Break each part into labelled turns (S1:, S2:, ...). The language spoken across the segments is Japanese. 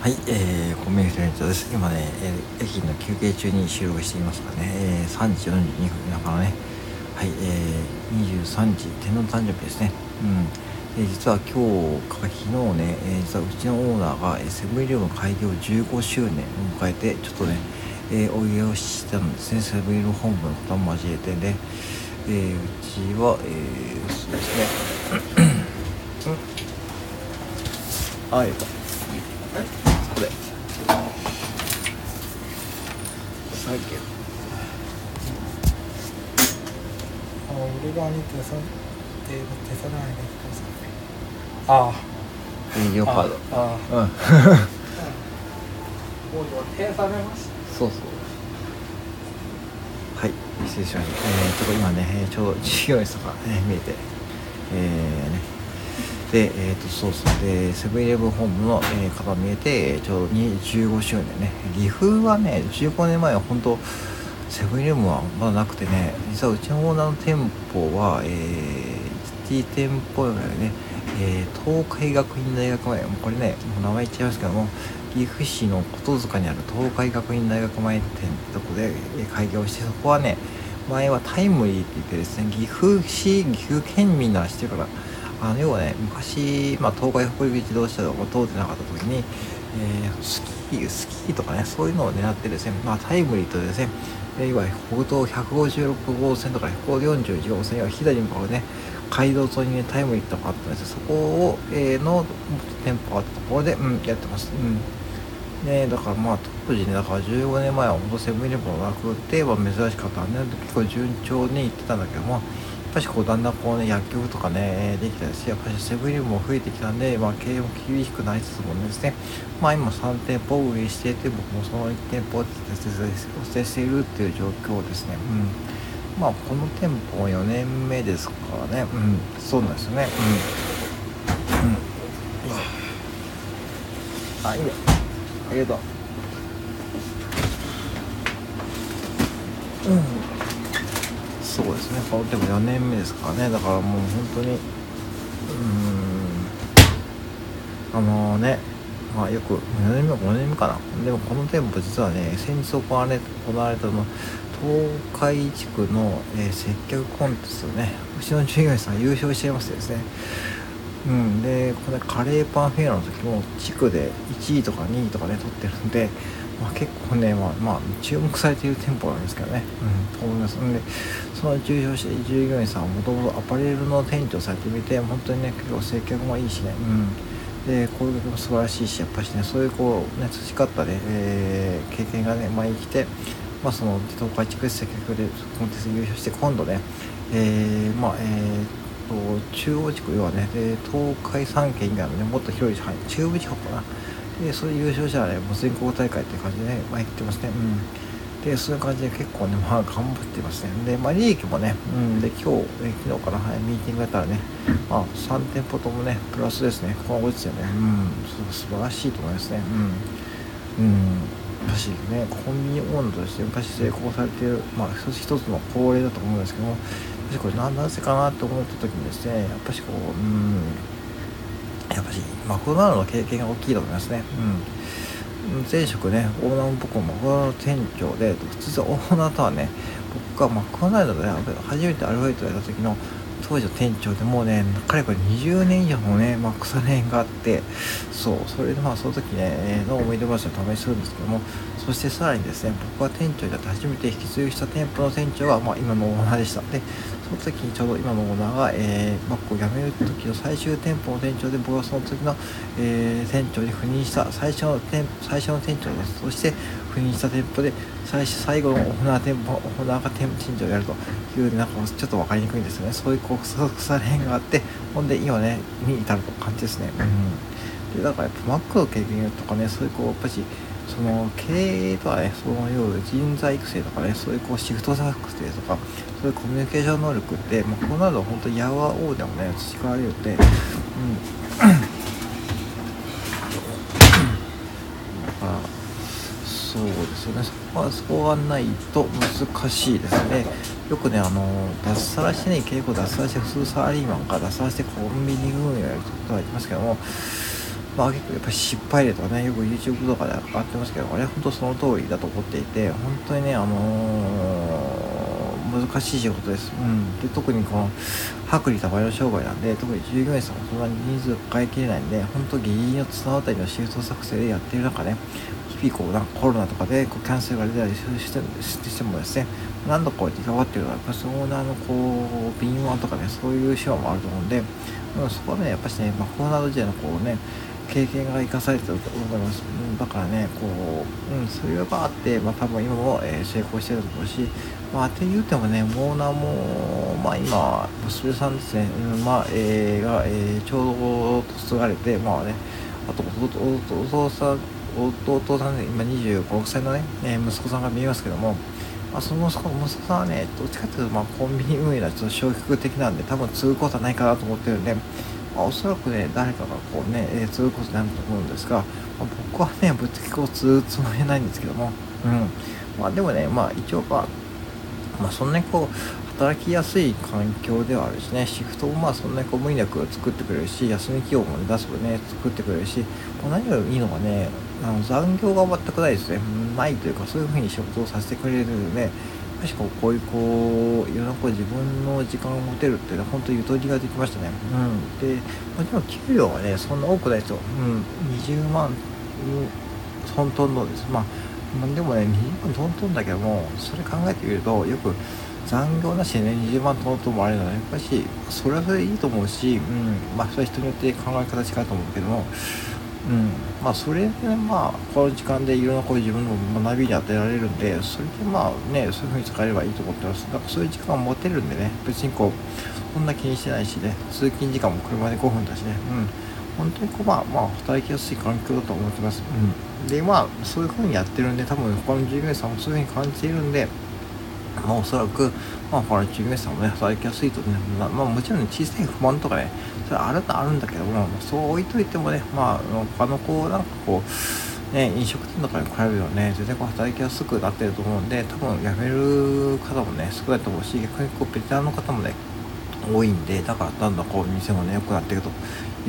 S1: はい、えー、コンビニン長です。今ね、えー、駅の休憩中に収録していますかね、えー、3時42分、だからね、はい、えー、23時、天皇の誕生日ですね。うん。で、実は今日か昨日ね、えー、実はうちのオーナーが、えー、セブンイレブン開業15周年を迎えて、ちょっとね、えー、お祝いをしてたんですね、セブンイレブン本部の方も交えてね、えー、うちは、えー、そうですね、あ、えっと、え3件
S2: あ俺が兄手さ手さないでああ
S1: ード
S2: ああ。
S1: うん
S2: もうされました
S1: そうそう。はい失礼しました。えー、ちょっと今ねちょうど事業室が、ね、見えてえーね。で、えー、とそうそうでセブンイレブン本部の、えー、方見えてちょうど15周年ね。岐阜はね15年前は本当セブンイレブンはまだなくてね実はうちのオーナーの店舗は、えー、1店舗ぐらいね、えー、東海学院大学前。もうこれねもう名前言っちゃいますけども岐阜市の琴塚にある東海学院大学前店ってとこで開業してそこはね前はタイムリーって言ってですね岐阜市岐阜県民なら知ってるからあの要はね昔、まあ、東海北陸自動車道が通ってなかった時に、えー、スキースキーとかねそういうのを狙ってですね、まあ、タイムリーとですねいわゆる北東156号線とか141号線は左に向かうね街道沿いにねタイムリーとかあったんですよ。そこを、えー、の店舗があったところで、うん、やってます。うん。ねだからまあ当時ねだから15年前は本当セブンイレブンなくて、まあ、珍しかったんで結構順調に行ってたんだけどもぱりこうだんだんこうね薬局とかねできたしやっぱりセブンイレブンも増えてきたんで、まあ、経営も厳しくなりつつもですね。まあ今3店舗運営していて僕もその1店舗をお捨てしているっていう状況ですね。うん。まあこの店舗4年目ですからね。うん。そうなんですよね。うん。うん。あいいね。ありがとう。うん。そうですね。このでも4年目ですからね。だからもう本当にうん。あのねまあよく4年目5年目かな。でもこの店舗実はね先日行われ行われたの東海地区の、えー、接客コンテストね。うちの従業員さん優勝しちゃいましてですね。うん。でこれカレーパンフェアの時も地区で1位とか2位とかね取ってるんでまあ、結構ね、まあ、まあ、注目されている店舗なんですけどね、うん、と思います。んでその重要して従業員さんはもともとアパレルの店長されてみて本当にね結構接客もいいしね、うん、で声掛けも素晴らしいしやっぱしねそういうこうね培ったね、えー、経験がね前に来てまあその東海地区接客でコンテスト優勝して今度ねえー、まあえーと中央地区要はね、え東海3県以外のねもっと広い範囲中部地方かなでそういう優勝者はねもう全国大会っていう感じでね、まあ、言ってますね。うん。でそういう感じで結構ねまあ頑張ってますね。でまあ利益もねうん。で今日、え昨日から、はい、ミーティングやったらねまあ3店舗ともねプラスですね。この後日よね。うん。素晴らしいと思いますね。うん。うん。やっぱしねコンビニオーナーとして昔成功されているまあ一つ一つの恒例だと思うんですけどもしこれ何なぜかなと思った時にですねやっぱしこううん。っぱしマクドナルドの経験が大きいと思いますね。うん。前職ねオーナーも僕もマクドナルド店長で普通オーナーとはね僕がマクドナルドで初めてアルバイトやった時の当時の店長でもうねかれこれ20年以上のね、まあ、腐れ縁があってそうそれでまあその時ねの思い出話を試しするんですけどもそしてさらにですね僕が店長になって初めて引き継ぎした店舗の店長が、まあ、今のオーナーでした。でその時にちょうど今のオーナーが、えー、マックを辞める時の最終店舗の店長で僕はその時の、えー、店長に赴任した最初の店最初の店長です。そして赴任した店舗で最最後のオーナー店舗オーナーが店長をやるというなんかちょっと分かりにくいんですよね。そういうこう腐れ縁があってほんで今ねに至ると感じですね。うん。でだからやっぱマックの経験とかねそういうこうやっぱしその経営とはねその要人材育成とかねそういうこうシフト作成とかそういうコミュニケーション能力って、まあ、こうなると本当にやわおうでもね培われるって、うん。そうですよね。そこはそこがないと難しいですね。よくねあの脱サラしてね結構脱サラして普通サラリーマンか脱サラしてコンビニ運営をやることがありますけどもまあ結構やっぱり失敗例とかねよく YouTube とかで上がってますけどあれ本当その通りだと思っていて本当にねあのー、難しい仕事です、うん、で特にこの薄利多売の商売なんで特に従業員さんもそんなに人数抱えきれないんで本当ギリギリの綱渡りのシフト作成でやってる中ね日々こうなんかコロナとかでこうキャンセルが出たりしてしてもですね。何度こうやって関わってるのはやっぱそのオーナーのこう敏腕とかねそういう手話もあると思うんで、うん、そこはねやっぱしね、まあ、コロナ時代のこうね経験が生かされてると思います、うん、だからねこう、うん、それがあって、まあ、多分今も、えー、成功してると思うしまあって言ってもねモーナーもまあ今娘さんですね、うん、まあ、えー、が、えー、ちょうど嫁がれてまあねあとお父さん弟さんね今25、6歳のね、えー、息子さんが見えますけどもまあ、その息子息子さんはねどっちかっていうとまあコンビニ運営はちょっと消極的なんで多分継ぐことはないかなと思ってるんでまあ、おそらくね誰かがこうね、えー、継ぐことになると思うんですが、まあ、僕はねぶっつけこう継ぐつもりないんですけども、うん。まあ、でもねまあ一応まあ、まあ、そんなにこう働きやすい環境ではあるしねシフトもまあそんなにこう無理なく作ってくれるし休み企業も、ね、出す分ね作ってくれるし、まあ、何よりいいのがねあの残業が全くないですね。ないというかそういうふうに仕事をさせてくれるので、ね、確かこういうこういろんなこう自分の時間を持てるっていうのは本当にゆとりができましたね。うん、でもちろん給料はねそんな多くないですよ。うん、20万トントンのです。まあでもね20万トントンだけどもそれ考えてみるとよく残業なしでね20万トントンもあるのはやっぱりそれはそれでいいと思うし、うん、まあそれは人によって考え方違うと思うけどもうん。まあそれでまあこの時間でいろんなこういう自分の学びに与えられるんでそれでまあねそういうふうに使えればいいと思ってます。だからそういう時間を持てるんでね別にこうそんな気にしてないしね通勤時間も車で5分だしね。うん。本当にこうまあまあ働きやすい環境だと思ってます。うん。でまあそういうふうにやってるんで多分他の従業員さんもそういうふうに感じているんでまあ、おそらく、まあ、この従業員さんもね、働きやすいとね、まあ、まあ、もちろん、小さい不満とかね、それあるとあるんだけども、そう置いといてもね、まあ、他のこう、なんかこう、ね、飲食店とかに比べればね、全然こう働きやすくなってると思うんで、多分辞める方もね、少ないと思うし、逆にこう、ベテランの方もね、多いんで、だからだんだんこう、店もね、良くなっていくと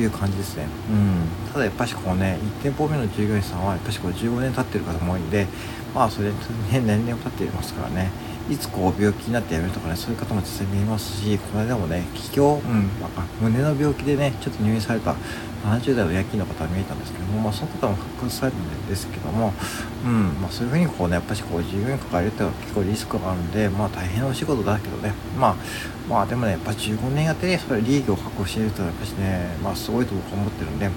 S1: いう感じですね。うん。ただやっぱしこうね、1店舗目の従業員さんは、やっぱしこう、15年経ってる方も多いんで、まあ、それ、ね、年々経っていますからね、いつこう病気になってやめるとかねそういう方も実際見えますしこの間もね気境、うん、胸の病気でねちょっと入院された70代の夜勤の方が見えたんですけども、まあ、その方も復活されたんですけども、うんまあ、そういうふうにこうねやっぱりこう従業員抱えるっていうのは結構リスクがあるんで、まあ、大変なお仕事だけどねまあまあでもねやっぱ15年やってねそれ利益を確保しているというのはやっぱしねまあすごいと僕は思ってるんで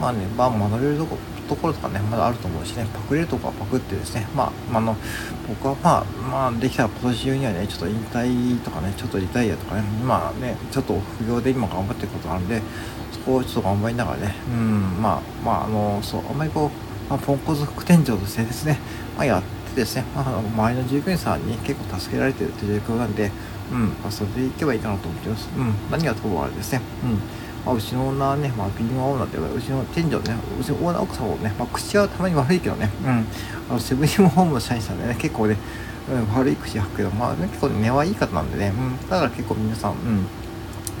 S1: まあねまあ学べるとこところとかねまだあると思うしねパクれるとこはパクってですねまあ、あの僕はまあまあできたら今年中にはねちょっと引退とかねちょっとリタイアとかねまあねちょっと副業で今頑張ってることがあるんでそこをちょっと頑張りながらねうんまあまああのそうあんまりこう、まあ、ポンコツ副店長としてですね、まあ、やってですね、まあ、周りの従業員さんに結構助けられてるという状況なんでうん、まあ、それでいけばいいかなと思ってます。うん、何がともあれですね。うん。まあ、うちのオーナーね、まあ、ビンオーナーっていうか、うちの店長ね、うちのオーナー奥さんもね、まあ、口はたまに悪いけどね、うん。あの、セブンイレブンホームの社員さんでね、結構ね、うん、悪い口吐くけど、まあ、ね、結構根はいい方なんでね、うん。だから結構皆さん、うん。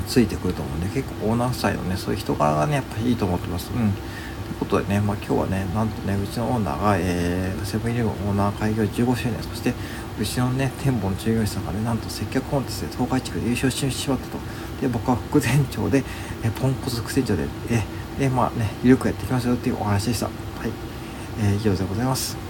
S1: ついてくると思うんで、結構オーナー夫妻のね、そういう人柄がね、やっぱりいいと思ってます。うん。ということでね、まあ、今日はね、なんとね、うちのオーナーが、えー、セブンイレブンオーナー開業15周年、そして、うちのね、店舗の従業員さんがね、なんと接客コンテストで東海地区で優勝してしまったと。で、僕は副店長で、えポンコツ副店長で、え、で、まあね、ゆるくやっていきましょうっていうお話でした。はい。えー、以上でございます。